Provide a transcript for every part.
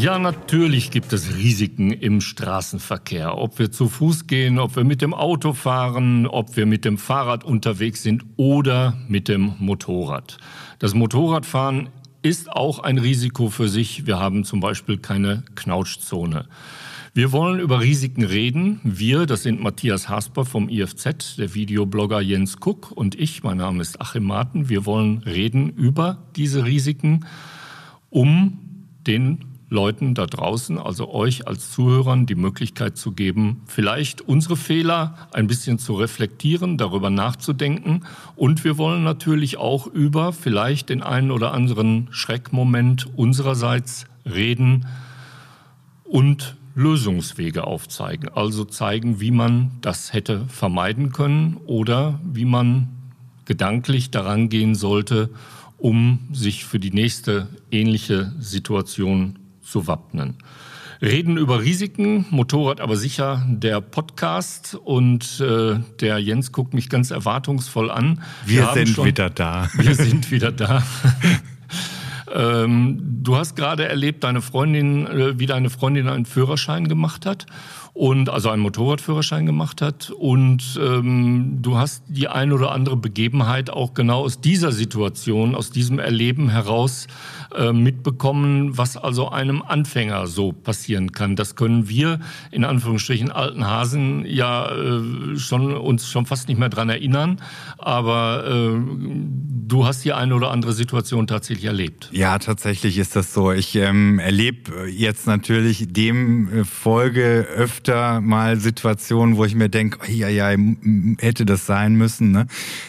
Ja, natürlich gibt es Risiken im Straßenverkehr. Ob wir zu Fuß gehen, ob wir mit dem Auto fahren, ob wir mit dem Fahrrad unterwegs sind oder mit dem Motorrad. Das Motorradfahren ist auch ein Risiko für sich. Wir haben zum Beispiel keine Knautschzone. Wir wollen über Risiken reden. Wir, das sind Matthias Hasper vom IFZ, der Videoblogger Jens Kuck und ich, mein Name ist Achim Marten. Wir wollen reden über diese Risiken, um den Leuten da draußen, also euch als Zuhörern, die Möglichkeit zu geben, vielleicht unsere Fehler ein bisschen zu reflektieren, darüber nachzudenken. Und wir wollen natürlich auch über vielleicht den einen oder anderen Schreckmoment unsererseits reden und Lösungswege aufzeigen. Also zeigen, wie man das hätte vermeiden können oder wie man gedanklich daran gehen sollte, um sich für die nächste ähnliche Situation zu wappnen. Reden über Risiken, Motorrad aber sicher der Podcast und äh, der Jens guckt mich ganz erwartungsvoll an. Wir, wir sind schon, wieder da. Wir sind wieder da. ähm, du hast gerade erlebt, deine Freundin, äh, wie deine Freundin einen Führerschein gemacht hat und also einen Motorradführerschein gemacht hat und ähm, du hast die ein oder andere Begebenheit auch genau aus dieser Situation, aus diesem Erleben heraus äh, mitbekommen, was also einem Anfänger so passieren kann. Das können wir in Anführungsstrichen alten Hasen ja äh, schon uns schon fast nicht mehr dran erinnern, aber äh, du hast die eine oder andere Situation tatsächlich erlebt. Ja, tatsächlich ist das so. Ich ähm, erlebe jetzt natürlich dem äh, Folge öfter mal Situationen, wo ich mir denke, ja, ja, hätte das sein müssen. Ne?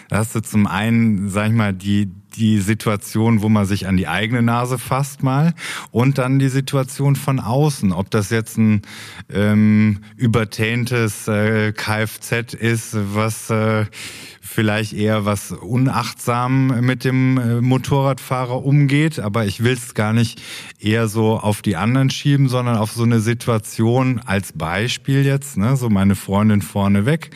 Da hast du zum einen, sag ich mal, die die Situation, wo man sich an die eigene Nase fasst mal und dann die Situation von außen, ob das jetzt ein ähm, übertäntes äh, Kfz ist, was äh, vielleicht eher was unachtsam mit dem äh, Motorradfahrer umgeht, aber ich will es gar nicht eher so auf die anderen schieben, sondern auf so eine Situation als Beispiel jetzt, ne, so meine Freundin vorne weg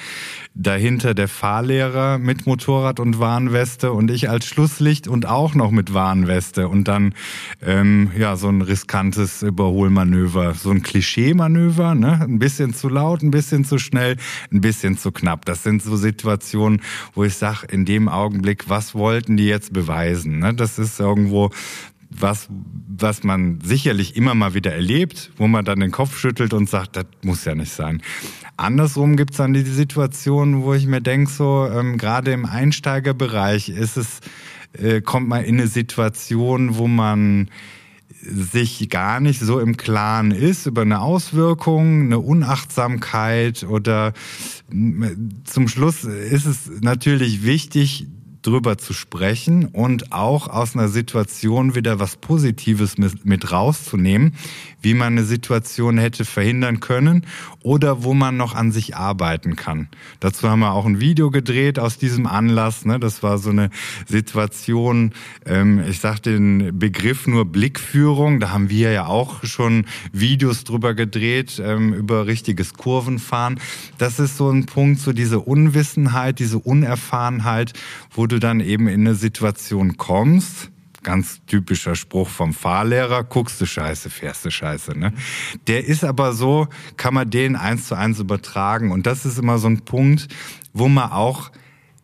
dahinter der Fahrlehrer mit Motorrad und Warnweste und ich als Schlusslicht und auch noch mit Warnweste und dann ähm, ja so ein riskantes Überholmanöver, so ein Klischee-Manöver, ne? ein bisschen zu laut, ein bisschen zu schnell, ein bisschen zu knapp. Das sind so Situationen, wo ich sage, in dem Augenblick, was wollten die jetzt beweisen? Ne? Das ist irgendwo was, was man sicherlich immer mal wieder erlebt, wo man dann den Kopf schüttelt und sagt, das muss ja nicht sein. Andersrum gibt's dann die Situation, wo ich mir denke, so ähm, gerade im Einsteigerbereich ist es, äh, kommt man in eine Situation, wo man sich gar nicht so im Klaren ist über eine Auswirkung, eine Unachtsamkeit oder zum Schluss ist es natürlich wichtig, drüber zu sprechen und auch aus einer Situation wieder was Positives mit, rauszunehmen, wie man eine Situation hätte verhindern können oder wo man noch an sich arbeiten kann. Dazu haben wir auch ein Video gedreht aus diesem Anlass. Ne? Das war so eine Situation, ähm, ich sage den Begriff nur Blickführung. Da haben wir ja auch schon Videos drüber gedreht, ähm, über richtiges Kurvenfahren. Das ist so ein Punkt, so diese Unwissenheit, diese Unerfahrenheit, wo du dann eben in eine Situation kommst, ganz typischer Spruch vom Fahrlehrer, guckst du scheiße, fährst du scheiße. Ne? Der ist aber so, kann man den eins zu eins übertragen. Und das ist immer so ein Punkt, wo man auch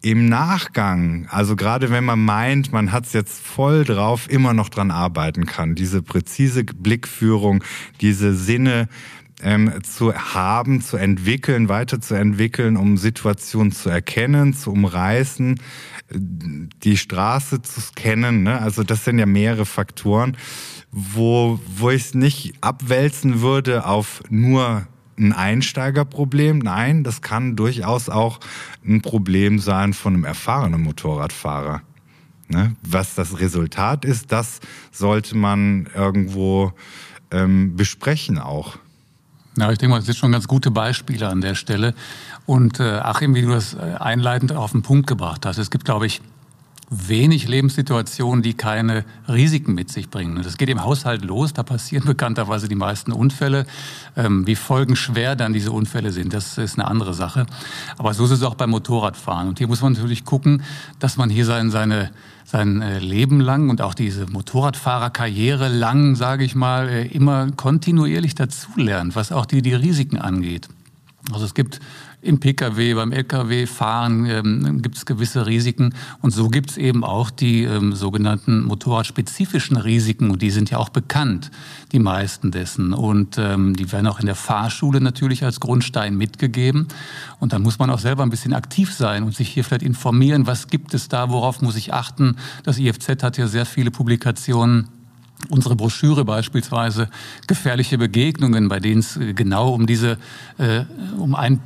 im Nachgang, also gerade wenn man meint, man hat es jetzt voll drauf, immer noch dran arbeiten kann. Diese präzise Blickführung, diese Sinne ähm, zu haben, zu entwickeln, weiterzuentwickeln, um Situationen zu erkennen, zu umreißen, die Straße zu scannen. Ne? Also das sind ja mehrere Faktoren, wo, wo ich es nicht abwälzen würde auf nur ein Einsteigerproblem. Nein, das kann durchaus auch ein Problem sein von einem erfahrenen Motorradfahrer. Ne? Was das Resultat ist, das sollte man irgendwo ähm, besprechen auch. Ja, ich denke mal, das sind schon ganz gute Beispiele an der Stelle. Und äh, Achim, wie du das äh, einleitend auf den Punkt gebracht hast, es gibt, glaube ich, wenig Lebenssituationen, die keine Risiken mit sich bringen. Das geht im Haushalt los, da passieren bekannterweise die meisten Unfälle. Ähm, wie folgenschwer dann diese Unfälle sind, das ist eine andere Sache. Aber so ist es auch beim Motorradfahren. Und hier muss man natürlich gucken, dass man hier sein, seine sein äh, Leben lang und auch diese Motorradfahrerkarriere lang, sage ich mal, äh, immer kontinuierlich dazulernt, was auch die, die Risiken angeht. Also es gibt im Pkw, beim Lkw-Fahren ähm, gibt es gewisse Risiken. Und so gibt es eben auch die ähm, sogenannten motorradspezifischen Risiken. Und die sind ja auch bekannt, die meisten dessen. Und ähm, die werden auch in der Fahrschule natürlich als Grundstein mitgegeben. Und dann muss man auch selber ein bisschen aktiv sein und sich hier vielleicht informieren, was gibt es da, worauf muss ich achten. Das IFZ hat ja sehr viele Publikationen unsere Broschüre beispielsweise gefährliche Begegnungen, bei denen es äh, genau um diese äh, um ein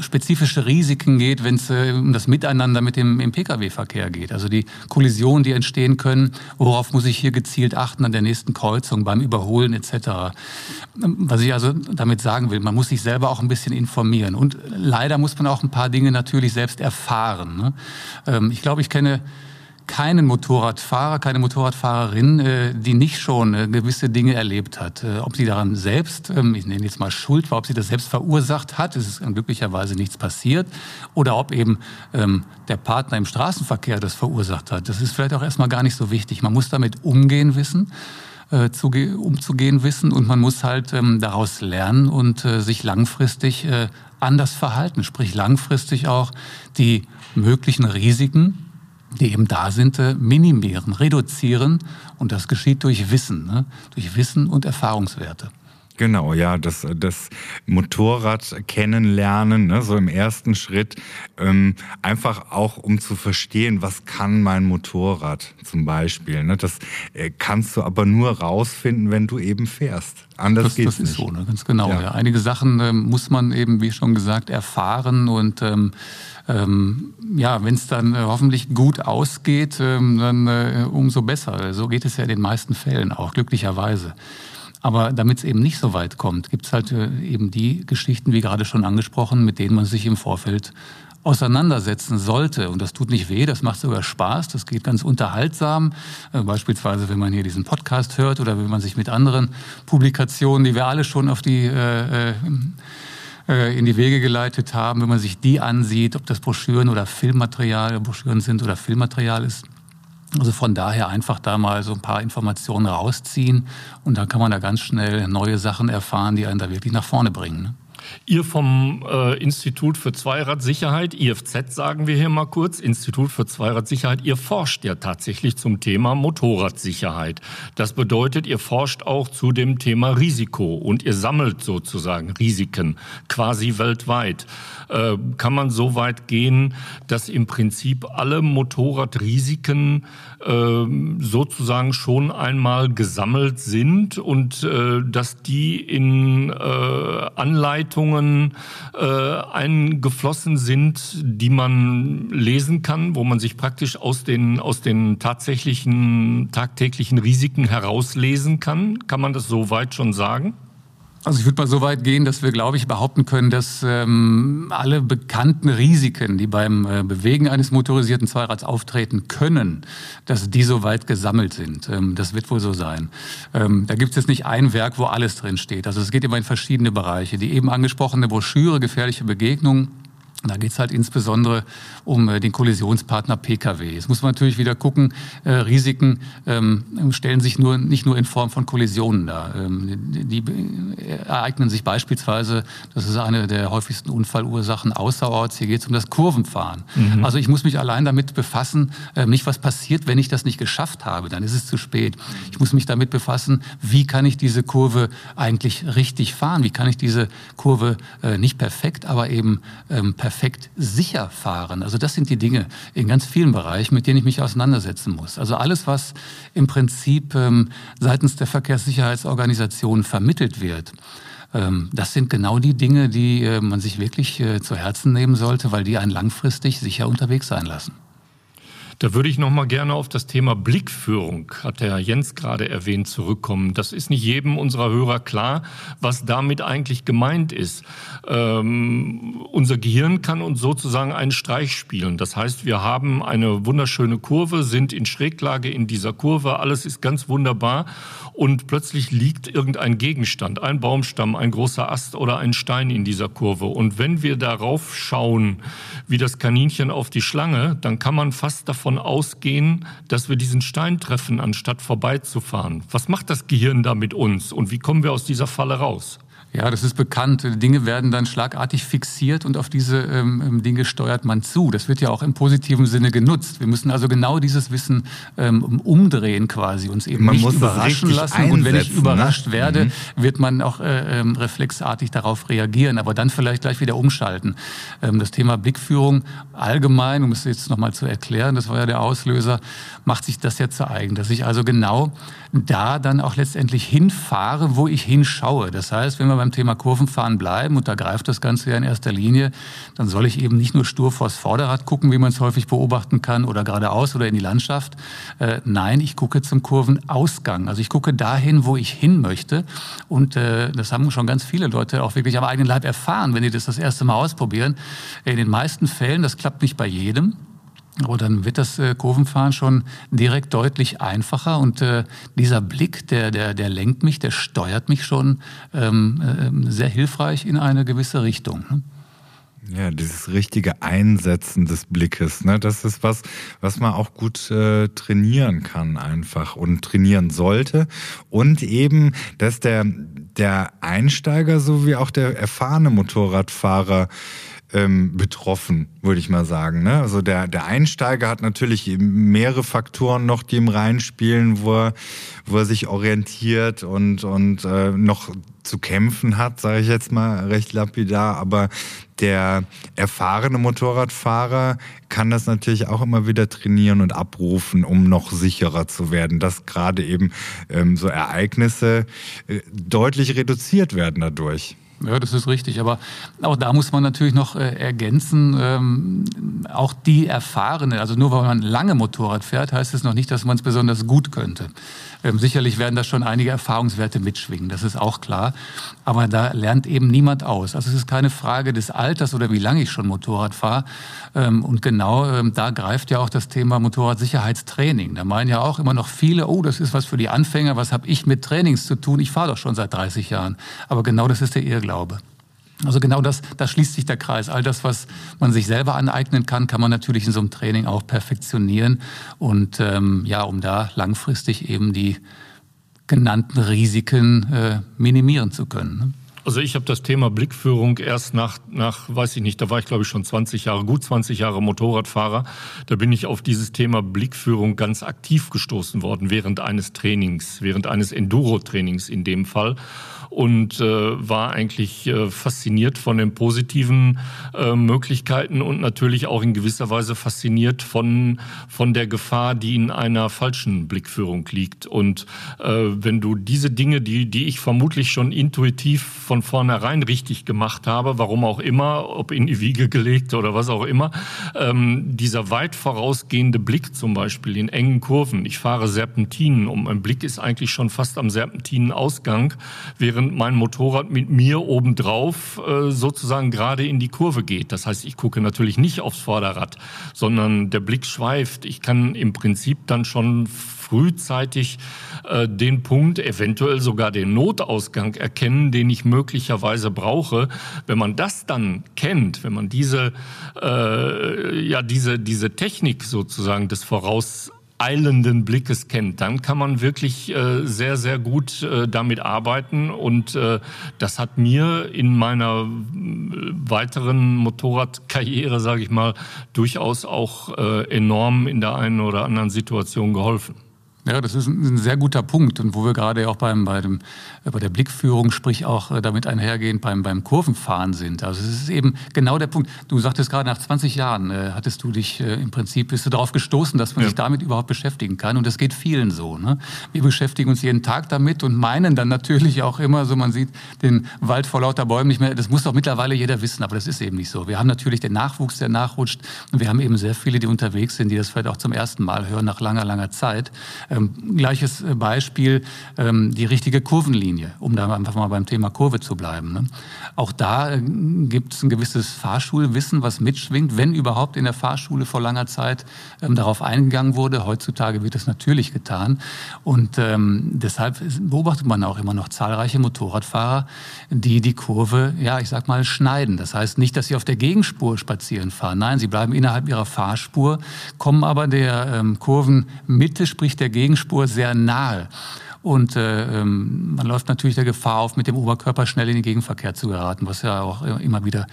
spezifische Risiken geht, wenn es äh, um das Miteinander mit dem im Pkw-Verkehr geht. Also die Kollisionen, die entstehen können, worauf muss ich hier gezielt achten an der nächsten Kreuzung beim Überholen etc. Was ich also damit sagen will, man muss sich selber auch ein bisschen informieren und leider muss man auch ein paar Dinge natürlich selbst erfahren. Ne? Ähm, ich glaube, ich kenne keinen Motorradfahrer, keine Motorradfahrerin, äh, die nicht schon äh, gewisse Dinge erlebt hat. Äh, ob sie daran selbst, ähm, ich nenne jetzt mal Schuld war, ob sie das selbst verursacht hat, es ist glücklicherweise nichts passiert, oder ob eben ähm, der Partner im Straßenverkehr das verursacht hat. Das ist vielleicht auch erstmal gar nicht so wichtig. Man muss damit umgehen wissen umzugehen wissen und man muss halt ähm, daraus lernen und sich langfristig anders verhalten, sprich langfristig auch die möglichen Risiken die eben da sind, äh, minimieren, reduzieren. Und das geschieht durch Wissen, ne? durch Wissen und Erfahrungswerte. Genau, ja, das, das Motorrad kennenlernen, ne, so im ersten Schritt, ähm, einfach auch um zu verstehen, was kann mein Motorrad zum Beispiel. Ne, das äh, kannst du aber nur rausfinden, wenn du eben fährst. Anders das, geht's das ist nicht. so, ne, ganz genau. Ja. Ja. Einige Sachen ähm, muss man eben, wie schon gesagt, erfahren und ähm, ähm, ja, wenn es dann äh, hoffentlich gut ausgeht, ähm, dann äh, umso besser. So geht es ja in den meisten Fällen auch, glücklicherweise. Aber damit es eben nicht so weit kommt, gibt es halt äh, eben die Geschichten, wie gerade schon angesprochen, mit denen man sich im Vorfeld auseinandersetzen sollte. Und das tut nicht weh, das macht sogar Spaß, das geht ganz unterhaltsam. Äh, beispielsweise, wenn man hier diesen Podcast hört oder wenn man sich mit anderen Publikationen, die wir alle schon auf die äh, äh, äh, in die Wege geleitet haben, wenn man sich die ansieht, ob das Broschüren oder Filmmaterial, Broschüren sind oder Filmmaterial ist. Also von daher einfach da mal so ein paar Informationen rausziehen und dann kann man da ganz schnell neue Sachen erfahren, die einen da wirklich nach vorne bringen. Ne? Ihr vom äh, Institut für Zweiradsicherheit, IFZ sagen wir hier mal kurz, Institut für Zweiradsicherheit, ihr forscht ja tatsächlich zum Thema Motorradsicherheit. Das bedeutet, ihr forscht auch zu dem Thema Risiko und ihr sammelt sozusagen Risiken quasi weltweit. Äh, kann man so weit gehen, dass im Prinzip alle Motorradrisiken äh, sozusagen schon einmal gesammelt sind und äh, dass die in äh, Anleitungen äh, eingeflossen sind, die man lesen kann, wo man sich praktisch aus den, aus den tatsächlichen tagtäglichen Risiken herauslesen kann. Kann man das so weit schon sagen? Also ich würde mal so weit gehen, dass wir, glaube ich, behaupten können, dass ähm, alle bekannten Risiken, die beim äh, Bewegen eines motorisierten Zweirads auftreten können, dass die so weit gesammelt sind. Ähm, das wird wohl so sein. Ähm, da gibt es jetzt nicht ein Werk, wo alles drin steht. Also es geht immer in verschiedene Bereiche. Die eben angesprochene Broschüre Gefährliche Begegnungen da geht es halt insbesondere um äh, den Kollisionspartner Pkw. Jetzt muss man natürlich wieder gucken, äh, Risiken ähm, stellen sich nur, nicht nur in Form von Kollisionen dar. Ähm, die, die ereignen sich beispielsweise, das ist eine der häufigsten Unfallursachen außerorts, hier geht es um das Kurvenfahren. Mhm. Also ich muss mich allein damit befassen, äh, nicht was passiert, wenn ich das nicht geschafft habe, dann ist es zu spät. Ich muss mich damit befassen, wie kann ich diese Kurve eigentlich richtig fahren, wie kann ich diese Kurve äh, nicht perfekt, aber eben ähm, perfekt perfekt sicher fahren. Also das sind die Dinge in ganz vielen Bereichen, mit denen ich mich auseinandersetzen muss. Also alles, was im Prinzip ähm, seitens der Verkehrssicherheitsorganisation vermittelt wird, ähm, das sind genau die Dinge, die äh, man sich wirklich äh, zu Herzen nehmen sollte, weil die einen langfristig sicher unterwegs sein lassen. Da würde ich noch mal gerne auf das Thema Blickführung, hat der Jens gerade erwähnt, zurückkommen. Das ist nicht jedem unserer Hörer klar, was damit eigentlich gemeint ist. Ähm, unser Gehirn kann uns sozusagen einen Streich spielen. Das heißt, wir haben eine wunderschöne Kurve, sind in Schräglage in dieser Kurve, alles ist ganz wunderbar und plötzlich liegt irgendein Gegenstand, ein Baumstamm, ein großer Ast oder ein Stein in dieser Kurve. Und wenn wir darauf schauen, wie das Kaninchen auf die Schlange, dann kann man fast davon ausgehen, dass wir diesen Stein treffen, anstatt vorbeizufahren. Was macht das Gehirn da mit uns und wie kommen wir aus dieser Falle raus? Ja, das ist bekannt. Dinge werden dann schlagartig fixiert und auf diese ähm, ähm, Dinge steuert man zu. Das wird ja auch im positiven Sinne genutzt. Wir müssen also genau dieses Wissen ähm, umdrehen quasi, uns eben man nicht überraschen lassen. Und wenn ich ne? überrascht ne? werde, mhm. wird man auch äh, ähm, reflexartig darauf reagieren, aber dann vielleicht gleich wieder umschalten. Ähm, das Thema Blickführung allgemein, um es jetzt nochmal zu erklären, das war ja der Auslöser, macht sich das ja zu eigen, dass ich also genau da dann auch letztendlich hinfahre, wo ich hinschaue. Das heißt, wenn wir beim Thema Kurvenfahren bleiben, und da greift das Ganze ja in erster Linie, dann soll ich eben nicht nur stur vors Vorderrad gucken, wie man es häufig beobachten kann, oder geradeaus oder in die Landschaft. Äh, nein, ich gucke zum Kurvenausgang. Also ich gucke dahin, wo ich hin möchte. Und äh, das haben schon ganz viele Leute auch wirklich am eigenen Leib erfahren, wenn die das das erste Mal ausprobieren. In den meisten Fällen, das klappt nicht bei jedem, aber dann wird das äh, Kurvenfahren schon direkt deutlich einfacher und äh, dieser Blick, der, der, der lenkt mich, der steuert mich schon ähm, äh, sehr hilfreich in eine gewisse Richtung. Ne? Ja, dieses richtige Einsetzen des Blickes, ne, das ist was, was man auch gut äh, trainieren kann einfach und trainieren sollte. Und eben, dass der, der Einsteiger sowie auch der erfahrene Motorradfahrer ähm, betroffen, würde ich mal sagen. Ne? Also der, der Einsteiger hat natürlich mehrere Faktoren noch, die ihm reinspielen, wo er, wo er sich orientiert und, und äh, noch zu kämpfen hat, sage ich jetzt mal recht lapidar. Aber der erfahrene Motorradfahrer kann das natürlich auch immer wieder trainieren und abrufen, um noch sicherer zu werden, dass gerade eben ähm, so Ereignisse äh, deutlich reduziert werden dadurch. Ja, das ist richtig. Aber auch da muss man natürlich noch äh, ergänzen, ähm, auch die Erfahrene, also nur weil man lange Motorrad fährt, heißt es noch nicht, dass man es besonders gut könnte. Ähm, sicherlich werden da schon einige Erfahrungswerte mitschwingen, das ist auch klar. Aber da lernt eben niemand aus. Also es ist keine Frage des Alters oder wie lange ich schon Motorrad fahre. Ähm, und genau ähm, da greift ja auch das Thema Motorradsicherheitstraining. Da meinen ja auch immer noch viele, oh, das ist was für die Anfänger, was habe ich mit Trainings zu tun? Ich fahre doch schon seit 30 Jahren. Aber genau das ist der Irrglaube. Also genau das, da schließt sich der Kreis. All das, was man sich selber aneignen kann, kann man natürlich in so einem Training auch perfektionieren. Und ähm, ja, um da langfristig eben die genannten Risiken äh, minimieren zu können. Ne? Also ich habe das Thema Blickführung erst nach, nach, weiß ich nicht, da war ich glaube ich schon 20 Jahre, gut 20 Jahre Motorradfahrer. Da bin ich auf dieses Thema Blickführung ganz aktiv gestoßen worden während eines Trainings, während eines Enduro-Trainings in dem Fall und äh, war eigentlich äh, fasziniert von den positiven äh, Möglichkeiten und natürlich auch in gewisser Weise fasziniert von, von der Gefahr, die in einer falschen Blickführung liegt. Und äh, wenn du diese Dinge, die, die ich vermutlich schon intuitiv von vornherein richtig gemacht habe, warum auch immer, ob in die Wiege gelegt oder was auch immer, ähm, dieser weit vorausgehende Blick zum Beispiel in engen Kurven. Ich fahre Serpentinen und mein Blick ist eigentlich schon fast am Serpentinenausgang, während während mein Motorrad mit mir obendrauf äh, sozusagen gerade in die Kurve geht. Das heißt, ich gucke natürlich nicht aufs Vorderrad, sondern der Blick schweift. Ich kann im Prinzip dann schon frühzeitig äh, den Punkt, eventuell sogar den Notausgang erkennen, den ich möglicherweise brauche. Wenn man das dann kennt, wenn man diese, äh, ja, diese, diese Technik sozusagen des Voraus eilenden Blickes kennt, dann kann man wirklich äh, sehr, sehr gut äh, damit arbeiten. Und äh, das hat mir in meiner äh, weiteren Motorradkarriere, sage ich mal, durchaus auch äh, enorm in der einen oder anderen Situation geholfen. Ja, das ist ein, sehr guter Punkt und wo wir gerade auch beim, bei, dem, bei der Blickführung, sprich auch äh, damit einhergehend beim, beim Kurvenfahren sind. Also es ist eben genau der Punkt. Du sagtest gerade, nach 20 Jahren äh, hattest du dich äh, im Prinzip, bist du darauf gestoßen, dass man ja. sich damit überhaupt beschäftigen kann und das geht vielen so. Ne? Wir beschäftigen uns jeden Tag damit und meinen dann natürlich auch immer, so man sieht den Wald vor lauter Bäumen nicht mehr, das muss doch mittlerweile jeder wissen, aber das ist eben nicht so. Wir haben natürlich den Nachwuchs, der nachrutscht und wir haben eben sehr viele, die unterwegs sind, die das vielleicht auch zum ersten Mal hören nach langer, langer Zeit. Ähm, gleiches äh, Beispiel, ähm, die richtige Kurvenlinie, um da einfach mal beim Thema Kurve zu bleiben. Ne? Auch da äh, gibt es ein gewisses Fahrschulwissen, was mitschwingt, wenn überhaupt in der Fahrschule vor langer Zeit ähm, darauf eingegangen wurde. Heutzutage wird das natürlich getan. Und ähm, deshalb beobachtet man auch immer noch zahlreiche Motorradfahrer, die die Kurve, ja, ich sag mal, schneiden. Das heißt nicht, dass sie auf der Gegenspur spazieren fahren. Nein, sie bleiben innerhalb ihrer Fahrspur, kommen aber der ähm, Kurvenmitte, sprich der Gegenspur, sehr nahe. Und äh, ähm, man läuft natürlich der Gefahr auf, mit dem Oberkörper schnell in den Gegenverkehr zu geraten, was ja auch immer wieder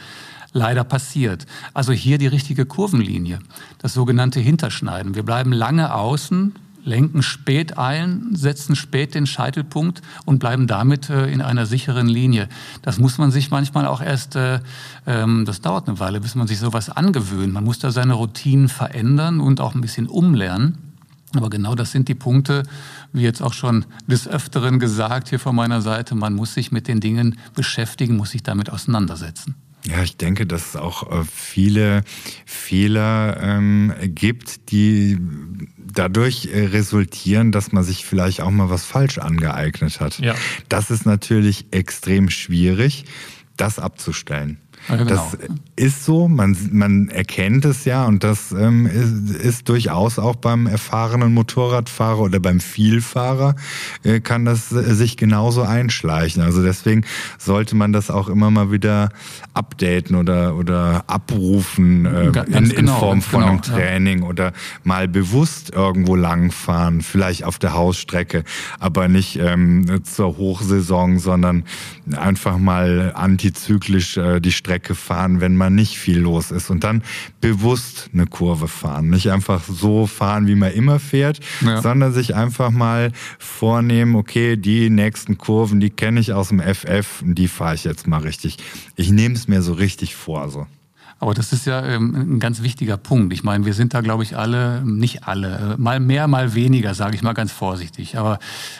leider passiert. Also hier die richtige Kurvenlinie, das sogenannte Hinterschneiden. Wir bleiben lange außen, lenken spät ein, setzen spät den Scheitelpunkt und bleiben damit äh, in einer sicheren Linie. Das muss man sich manchmal auch erst, äh, ähm, das dauert eine Weile, bis man sich sowas angewöhnt. Man muss da seine Routinen verändern und auch ein bisschen umlernen. Aber genau das sind die Punkte, wie jetzt auch schon des Öfteren gesagt hier von meiner Seite, man muss sich mit den Dingen beschäftigen, muss sich damit auseinandersetzen. Ja, ich denke, dass es auch äh, viele Fehler ähm, gibt, die dadurch äh, resultieren, dass man sich vielleicht auch mal was falsch angeeignet hat. Ja. Das ist natürlich extrem schwierig, das abzustellen. Ja, genau. Das ist so, man, man erkennt es ja und das ähm, ist, ist durchaus auch beim erfahrenen Motorradfahrer oder beim Vielfahrer äh, kann das äh, sich genauso einschleichen. Also deswegen sollte man das auch immer mal wieder updaten oder, oder abrufen äh, in, in genau, Form von genau, einem Training ja. oder mal bewusst irgendwo langfahren, vielleicht auf der Hausstrecke, aber nicht ähm, zur Hochsaison, sondern einfach mal antizyklisch äh, die Strecke Strecke fahren, wenn man nicht viel los ist und dann bewusst eine Kurve fahren. Nicht einfach so fahren, wie man immer fährt, ja. sondern sich einfach mal vornehmen, okay, die nächsten Kurven, die kenne ich aus dem FF und die fahre ich jetzt mal richtig. Ich nehme es mir so richtig vor. So. Aber das ist ja ähm, ein ganz wichtiger Punkt. Ich meine, wir sind da, glaube ich, alle, nicht alle, äh, mal mehr, mal weniger, sage ich mal ganz vorsichtig. Aber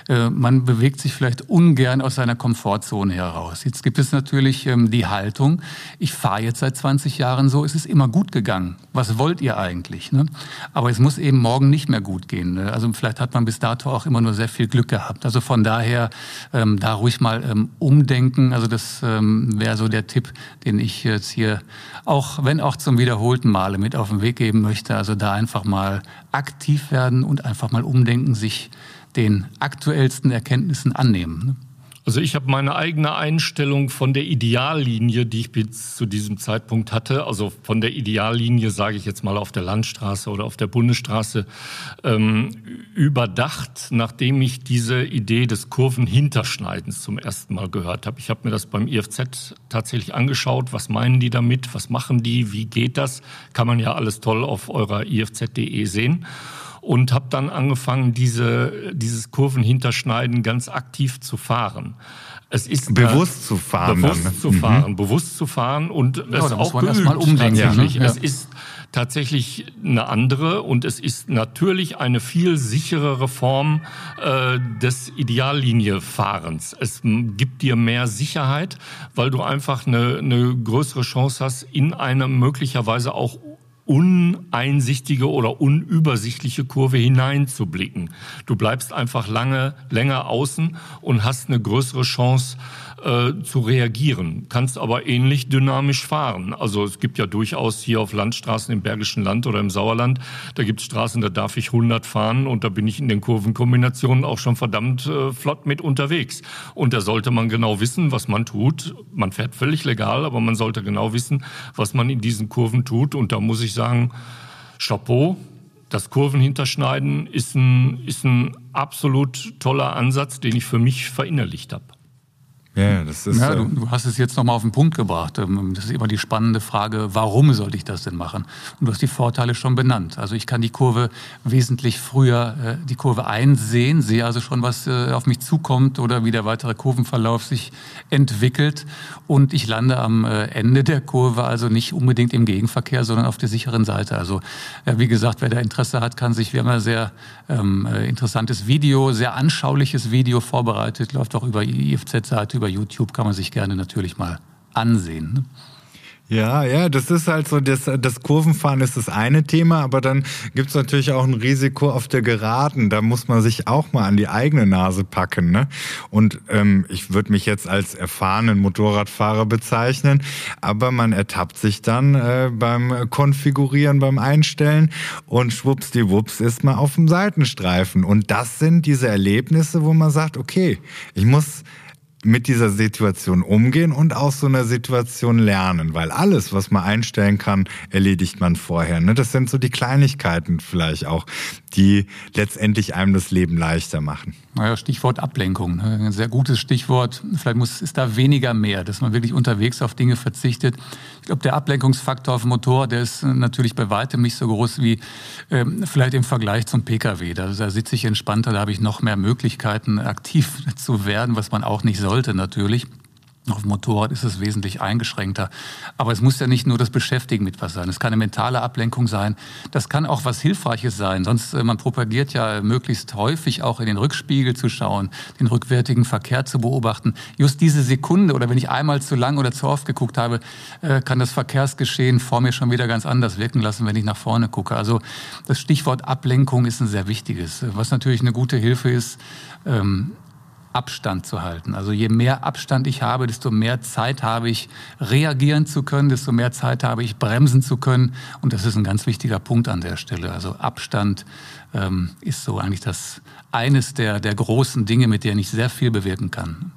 äh, man bewegt sich vielleicht ungern aus seiner Komfortzone heraus. Jetzt gibt es natürlich ähm, die Haltung, ich fahre jetzt seit 20 Jahren so, es ist immer gut gegangen. Was wollt ihr eigentlich? Ne? Aber es muss eben morgen nicht mehr gut gehen. Ne? Also vielleicht hat man bis dato auch immer nur sehr viel Glück gehabt. Also von daher ähm, da ruhig mal umdenken. Also das wäre so der Tipp, den ich jetzt hier auch auch, wenn auch zum wiederholten Male mit auf den Weg geben möchte. Also da einfach mal aktiv werden und einfach mal umdenken, sich den aktuellsten Erkenntnissen annehmen. Also ich habe meine eigene Einstellung von der Ideallinie, die ich bis zu diesem Zeitpunkt hatte, also von der Ideallinie, sage ich jetzt mal auf der Landstraße oder auf der Bundesstraße, ähm, überdacht, nachdem ich diese Idee des Kurvenhinterschneidens zum ersten Mal gehört habe. Ich habe mir das beim IFZ tatsächlich angeschaut. Was meinen die damit? Was machen die? Wie geht das? Kann man ja alles toll auf eurer ifz.de sehen und habe dann angefangen, diese, dieses Kurvenhinterschneiden ganz aktiv zu fahren. Es ist bewusst zu fahren. Bewusst dann. zu mhm. fahren, mhm. bewusst zu fahren und ja, es auch geübt, mal umdenken. Tatsächlich. Ja. Es ist tatsächlich eine andere und es ist natürlich eine viel sicherere Form äh, des Idealliniefahrens. Es gibt dir mehr Sicherheit, weil du einfach eine, eine größere Chance hast, in eine möglicherweise auch uneinsichtige oder unübersichtliche Kurve hineinzublicken. Du bleibst einfach lange, länger außen und hast eine größere Chance, äh, zu reagieren, kannst aber ähnlich dynamisch fahren. Also es gibt ja durchaus hier auf Landstraßen im Bergischen Land oder im Sauerland, da gibt es Straßen, da darf ich 100 fahren und da bin ich in den Kurvenkombinationen auch schon verdammt äh, flott mit unterwegs. Und da sollte man genau wissen, was man tut. Man fährt völlig legal, aber man sollte genau wissen, was man in diesen Kurven tut. Und da muss ich sagen, Chapeau, das Kurvenhinterschneiden ist ein, ist ein absolut toller Ansatz, den ich für mich verinnerlicht habe. Ja, das ist. Ja, du, äh, du hast es jetzt nochmal auf den Punkt gebracht. Ähm, das ist immer die spannende Frage, warum sollte ich das denn machen? Und du hast die Vorteile schon benannt. Also ich kann die Kurve wesentlich früher, äh, die Kurve einsehen, sehe also schon, was äh, auf mich zukommt oder wie der weitere Kurvenverlauf sich entwickelt. Und ich lande am Ende der Kurve also nicht unbedingt im Gegenverkehr, sondern auf der sicheren Seite. Also wie gesagt, wer da Interesse hat, kann sich, wir haben ein sehr ähm, interessantes Video, sehr anschauliches Video vorbereitet, läuft auch über IFZ-Seite, über über YouTube kann man sich gerne natürlich mal ansehen. Ne? Ja, ja, das ist halt so, das, das Kurvenfahren ist das eine Thema, aber dann gibt's natürlich auch ein Risiko auf der Geraden. Da muss man sich auch mal an die eigene Nase packen. Ne? Und ähm, ich würde mich jetzt als erfahrenen Motorradfahrer bezeichnen, aber man ertappt sich dann äh, beim Konfigurieren, beim Einstellen und schwuppsdiwupps ist man auf dem Seitenstreifen. Und das sind diese Erlebnisse, wo man sagt, okay, ich muss mit dieser Situation umgehen und aus so einer Situation lernen, weil alles, was man einstellen kann, erledigt man vorher. Ne? Das sind so die Kleinigkeiten vielleicht auch, die letztendlich einem das Leben leichter machen. Naja, Stichwort Ablenkung. Ne? Ein sehr gutes Stichwort. Vielleicht muss, ist da weniger mehr, dass man wirklich unterwegs auf Dinge verzichtet. Ich glaube, der Ablenkungsfaktor auf dem Motor, der ist natürlich bei weitem nicht so groß wie ähm, vielleicht im Vergleich zum Pkw. Da, da sitze ich entspannter, da habe ich noch mehr Möglichkeiten, aktiv zu werden, was man auch nicht sollte natürlich. Auf dem Motorrad ist es wesentlich eingeschränkter. Aber es muss ja nicht nur das Beschäftigen mit was sein. Es kann eine mentale Ablenkung sein. Das kann auch was Hilfreiches sein. Sonst, äh, man propagiert ja möglichst häufig auch in den Rückspiegel zu schauen, den rückwärtigen Verkehr zu beobachten. Just diese Sekunde oder wenn ich einmal zu lang oder zu oft geguckt habe, äh, kann das Verkehrsgeschehen vor mir schon wieder ganz anders wirken lassen, wenn ich nach vorne gucke. Also das Stichwort Ablenkung ist ein sehr wichtiges. Was natürlich eine gute Hilfe ist, ähm, Abstand zu halten. Also je mehr Abstand ich habe, desto mehr Zeit habe ich, reagieren zu können, desto mehr Zeit habe ich, bremsen zu können. Und das ist ein ganz wichtiger Punkt an der Stelle. Also Abstand ähm, ist so eigentlich das eines der, der großen Dinge, mit denen ich sehr viel bewirken kann.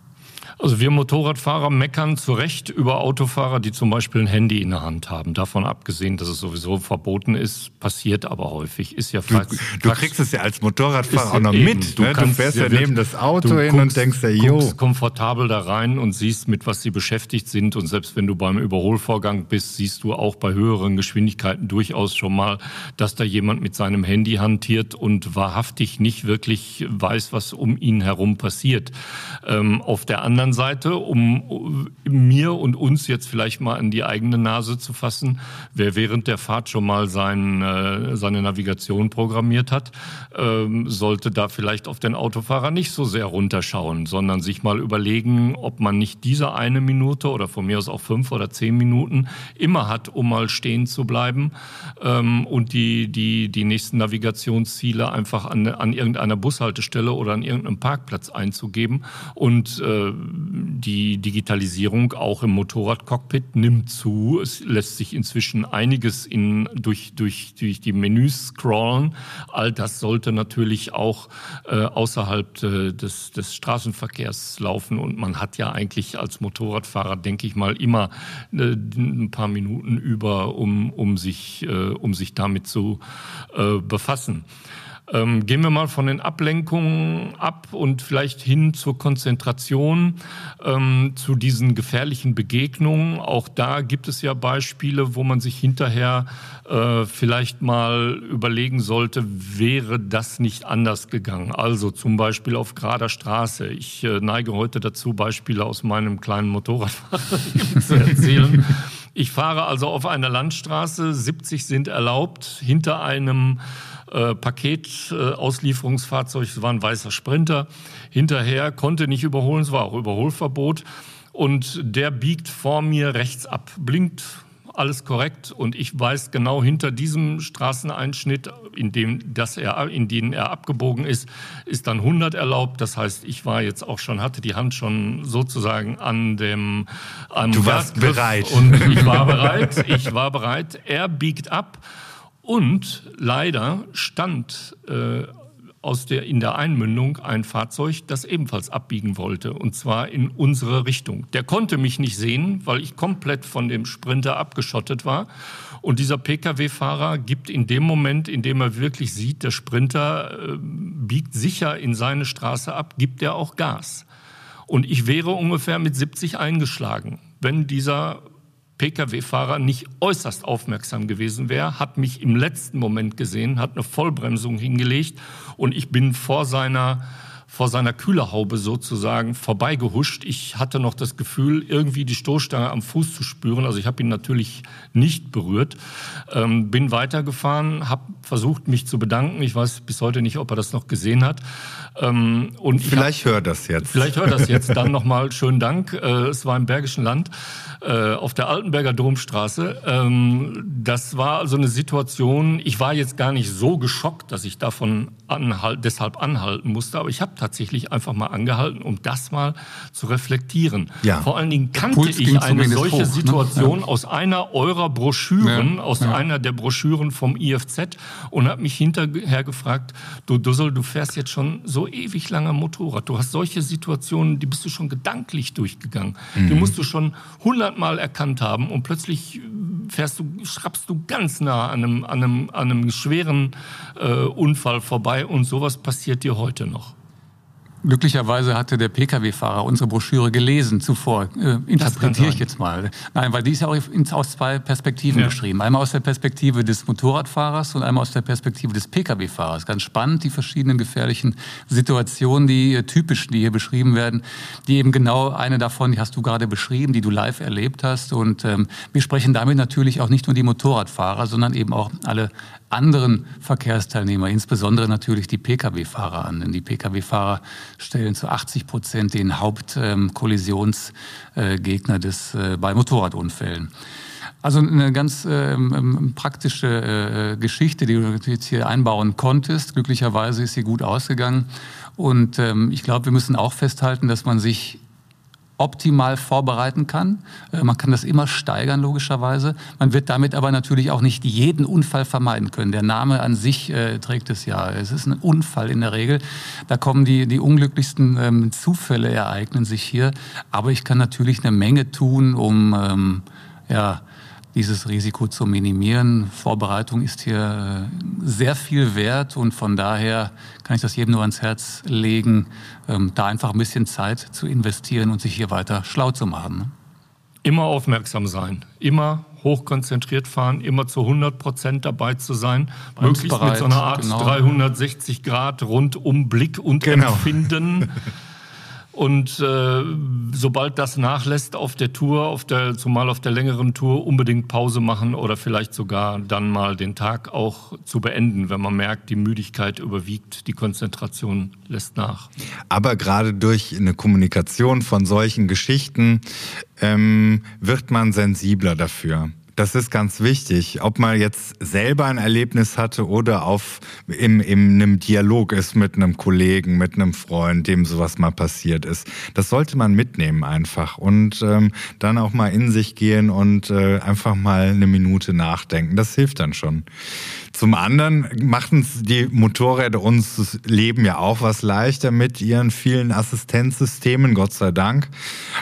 Also wir Motorradfahrer meckern zu Recht über Autofahrer, die zum Beispiel ein Handy in der Hand haben. Davon abgesehen, dass es sowieso verboten ist, passiert aber häufig. Ist ja du, du kriegst es ja als Motorradfahrer auch noch eben, mit. Du, ne? du fährst ja, neben das Auto hin guckst, und denkst ja, jo. Du komfortabel da rein und siehst, mit was sie beschäftigt sind. Und selbst wenn du beim Überholvorgang bist, siehst du auch bei höheren Geschwindigkeiten durchaus schon mal, dass da jemand mit seinem Handy hantiert und wahrhaftig nicht wirklich weiß, was um ihn herum passiert. Ähm, auf der anderen anderen Seite, um mir und uns jetzt vielleicht mal an die eigene Nase zu fassen, wer während der Fahrt schon mal sein, äh, seine Navigation programmiert hat, ähm, sollte da vielleicht auf den Autofahrer nicht so sehr runterschauen, sondern sich mal überlegen, ob man nicht diese eine Minute oder von mir aus auch fünf oder zehn Minuten immer hat, um mal stehen zu bleiben ähm, und die, die, die nächsten Navigationsziele einfach an, an irgendeiner Bushaltestelle oder an irgendeinem Parkplatz einzugeben und äh, die Digitalisierung auch im Motorradcockpit nimmt zu. Es lässt sich inzwischen einiges in, durch, durch, durch die Menüs scrollen. All das sollte natürlich auch äh, außerhalb äh, des, des Straßenverkehrs laufen. Und man hat ja eigentlich als Motorradfahrer, denke ich mal, immer äh, ein paar Minuten über, um, um, sich, äh, um sich damit zu äh, befassen. Ähm, gehen wir mal von den Ablenkungen ab und vielleicht hin zur Konzentration, ähm, zu diesen gefährlichen Begegnungen. Auch da gibt es ja Beispiele, wo man sich hinterher äh, vielleicht mal überlegen sollte, wäre das nicht anders gegangen? Also zum Beispiel auf gerader Straße. Ich äh, neige heute dazu, Beispiele aus meinem kleinen Motorrad zu erzählen. Ich fahre also auf einer Landstraße, 70 sind erlaubt, hinter einem äh, Paketauslieferungsfahrzeug, es war ein weißer Sprinter, hinterher, konnte nicht überholen, es war auch Überholverbot. Und der biegt vor mir rechts ab, blinkt alles korrekt und ich weiß genau hinter diesem Straßeneinschnitt, in dem das er in den er abgebogen ist, ist dann 100 erlaubt. Das heißt, ich war jetzt auch schon hatte die Hand schon sozusagen an dem am Du warst bereit und ich war bereit. Ich war bereit. Er biegt ab und leider stand äh, aus der, in der Einmündung ein Fahrzeug, das ebenfalls abbiegen wollte, und zwar in unsere Richtung. Der konnte mich nicht sehen, weil ich komplett von dem Sprinter abgeschottet war. Und dieser Pkw-Fahrer gibt in dem Moment, in dem er wirklich sieht, der Sprinter äh, biegt sicher in seine Straße ab, gibt er auch Gas. Und ich wäre ungefähr mit 70 eingeschlagen, wenn dieser Pkw-Fahrer nicht äußerst aufmerksam gewesen wäre, hat mich im letzten Moment gesehen, hat eine Vollbremsung hingelegt und ich bin vor seiner vor seiner Kühlerhaube sozusagen vorbeigehuscht. Ich hatte noch das Gefühl, irgendwie die Stoßstange am Fuß zu spüren. Also ich habe ihn natürlich nicht berührt. Ähm, bin weitergefahren, habe versucht, mich zu bedanken. Ich weiß bis heute nicht, ob er das noch gesehen hat. Ähm, und vielleicht hört das jetzt. Vielleicht hört das jetzt. Dann nochmal schönen Dank. Äh, es war im Bergischen Land äh, auf der Altenberger Domstraße. Ähm, das war also eine Situation, ich war jetzt gar nicht so geschockt, dass ich davon anhalt, deshalb anhalten musste, aber ich habe tatsächlich einfach mal angehalten, um das mal zu reflektieren. Ja. Vor allen Dingen kannte ich eine solche hoch, ne? Situation ne? ja. aus einer eurer Broschüren, ja. aus einer der Broschüren vom IFZ und habe mich hinterher gefragt, du Dussel, du fährst jetzt schon so ewig lange Motorrad. Du hast solche Situationen, die bist du schon gedanklich durchgegangen. Mhm. Die musst du schon hundertmal erkannt haben und plötzlich fährst du, schrappst du ganz nah an einem, an einem, an einem schweren äh, Unfall vorbei und sowas passiert dir heute noch. Glücklicherweise hatte der Pkw-Fahrer unsere Broschüre gelesen zuvor. Äh, interpretiere ich jetzt mal. Nein, weil die ist ja auch aus zwei Perspektiven ja. geschrieben. Einmal aus der Perspektive des Motorradfahrers und einmal aus der Perspektive des Pkw-Fahrers. Ganz spannend, die verschiedenen gefährlichen Situationen, die äh, typisch, die hier beschrieben werden, die eben genau eine davon, die hast du gerade beschrieben, die du live erlebt hast. Und ähm, wir sprechen damit natürlich auch nicht nur die Motorradfahrer, sondern eben auch alle anderen Verkehrsteilnehmer, insbesondere natürlich die Pkw-Fahrer an. Denn die Pkw-Fahrer stellen zu 80 Prozent den Hauptkollisionsgegner ähm, des, äh, bei Motorradunfällen. Also eine ganz ähm, ähm, praktische äh, Geschichte, die du jetzt hier einbauen konntest. Glücklicherweise ist sie gut ausgegangen. Und ähm, ich glaube, wir müssen auch festhalten, dass man sich optimal vorbereiten kann. Äh, man kann das immer steigern, logischerweise. Man wird damit aber natürlich auch nicht jeden Unfall vermeiden können. Der Name an sich äh, trägt es ja. Es ist ein Unfall in der Regel. Da kommen die, die unglücklichsten ähm, Zufälle ereignen sich hier. Aber ich kann natürlich eine Menge tun, um ähm, ja, dieses Risiko zu minimieren. Vorbereitung ist hier äh, sehr viel wert und von daher kann ich das jedem nur ans Herz legen, ähm, da einfach ein bisschen Zeit zu investieren und sich hier weiter schlau zu machen. Ne? Immer aufmerksam sein, immer hochkonzentriert fahren, immer zu 100 Prozent dabei zu sein, möglichst mit so einer Art genau. 360 Grad rundum Blick und genau. Empfinden. Und äh, sobald das nachlässt auf der Tour, auf der, zumal auf der längeren Tour, unbedingt Pause machen oder vielleicht sogar dann mal den Tag auch zu beenden, wenn man merkt, die Müdigkeit überwiegt, die Konzentration lässt nach. Aber gerade durch eine Kommunikation von solchen Geschichten ähm, wird man sensibler dafür. Das ist ganz wichtig, ob man jetzt selber ein Erlebnis hatte oder auf im, in einem Dialog ist mit einem Kollegen, mit einem Freund, dem sowas mal passiert ist. Das sollte man mitnehmen einfach und ähm, dann auch mal in sich gehen und äh, einfach mal eine Minute nachdenken. Das hilft dann schon. Zum anderen machen die Motorräder uns das Leben ja auch was leichter mit ihren vielen Assistenzsystemen, Gott sei Dank.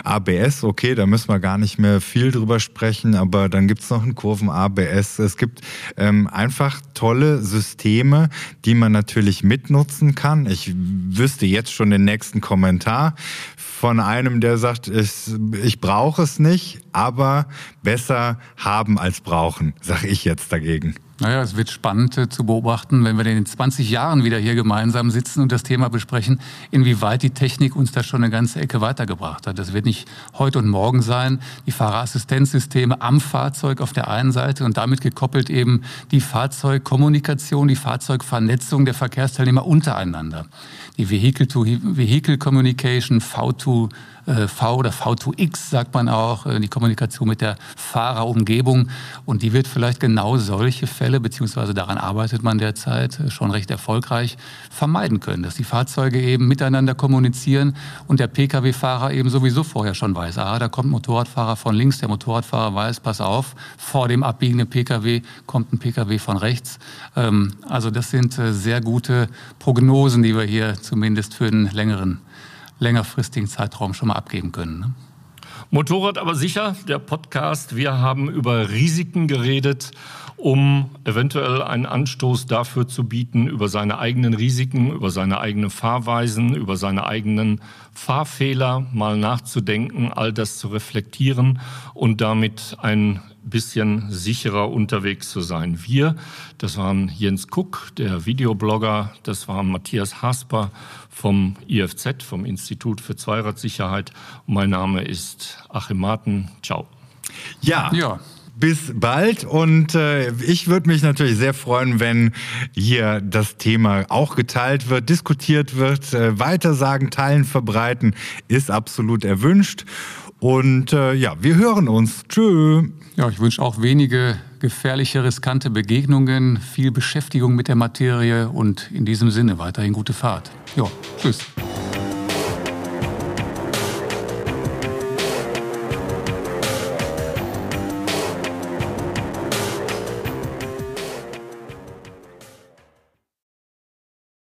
ABS, okay, da müssen wir gar nicht mehr viel drüber sprechen, aber dann gibt's noch einen Kurven-ABS. Es gibt ähm, einfach tolle Systeme, die man natürlich mitnutzen kann. Ich wüsste jetzt schon den nächsten Kommentar von einem, der sagt, ich, ich brauche es nicht, aber besser haben als brauchen, sage ich jetzt dagegen. Naja, es wird spannend äh, zu beobachten, wenn wir in 20 Jahren wieder hier gemeinsam sitzen und das Thema besprechen, inwieweit die Technik uns da schon eine ganze Ecke weitergebracht hat. Das wird nicht heute und morgen sein. Die Fahrerassistenzsysteme am Fahrzeug auf der einen Seite und damit gekoppelt eben die Fahrzeugkommunikation, die Fahrzeugvernetzung der Verkehrsteilnehmer untereinander. Die Vehicle-to-Vehicle Communication, V2 äh, V oder V2X sagt man auch, äh, die Kommunikation mit der Fahrerumgebung. Und die wird vielleicht genau solche Fälle, beziehungsweise daran arbeitet man derzeit äh, schon recht erfolgreich, vermeiden können, dass die Fahrzeuge eben miteinander kommunizieren und der Pkw-Fahrer eben sowieso vorher schon weiß, ah, da kommt ein Motorradfahrer von links, der Motorradfahrer weiß, pass auf, vor dem abbiegenden Pkw kommt ein Pkw von rechts. Ähm, also das sind sehr gute Prognosen, die wir hier zumindest für einen längeren längerfristigen Zeitraum schon mal abgeben können. Ne? Motorrad aber sicher, der Podcast. Wir haben über Risiken geredet um eventuell einen Anstoß dafür zu bieten, über seine eigenen Risiken, über seine eigenen Fahrweisen, über seine eigenen Fahrfehler mal nachzudenken, all das zu reflektieren und damit ein bisschen sicherer unterwegs zu sein. Wir, das waren Jens Kuck, der Videoblogger, das war Matthias Hasper vom IFZ, vom Institut für Zweiradsicherheit. mein Name ist Achim Marten. Ciao. Ja. Ja bis bald. Und äh, ich würde mich natürlich sehr freuen, wenn hier das Thema auch geteilt wird, diskutiert wird. Äh, weitersagen, teilen, verbreiten ist absolut erwünscht. Und äh, ja, wir hören uns. Tschö. Ja, ich wünsche auch wenige gefährliche, riskante Begegnungen, viel Beschäftigung mit der Materie und in diesem Sinne weiterhin gute Fahrt. Ja, tschüss.